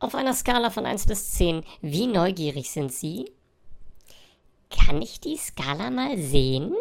Auf einer Skala von 1 bis 10, wie neugierig sind Sie? Kann ich die Skala mal sehen?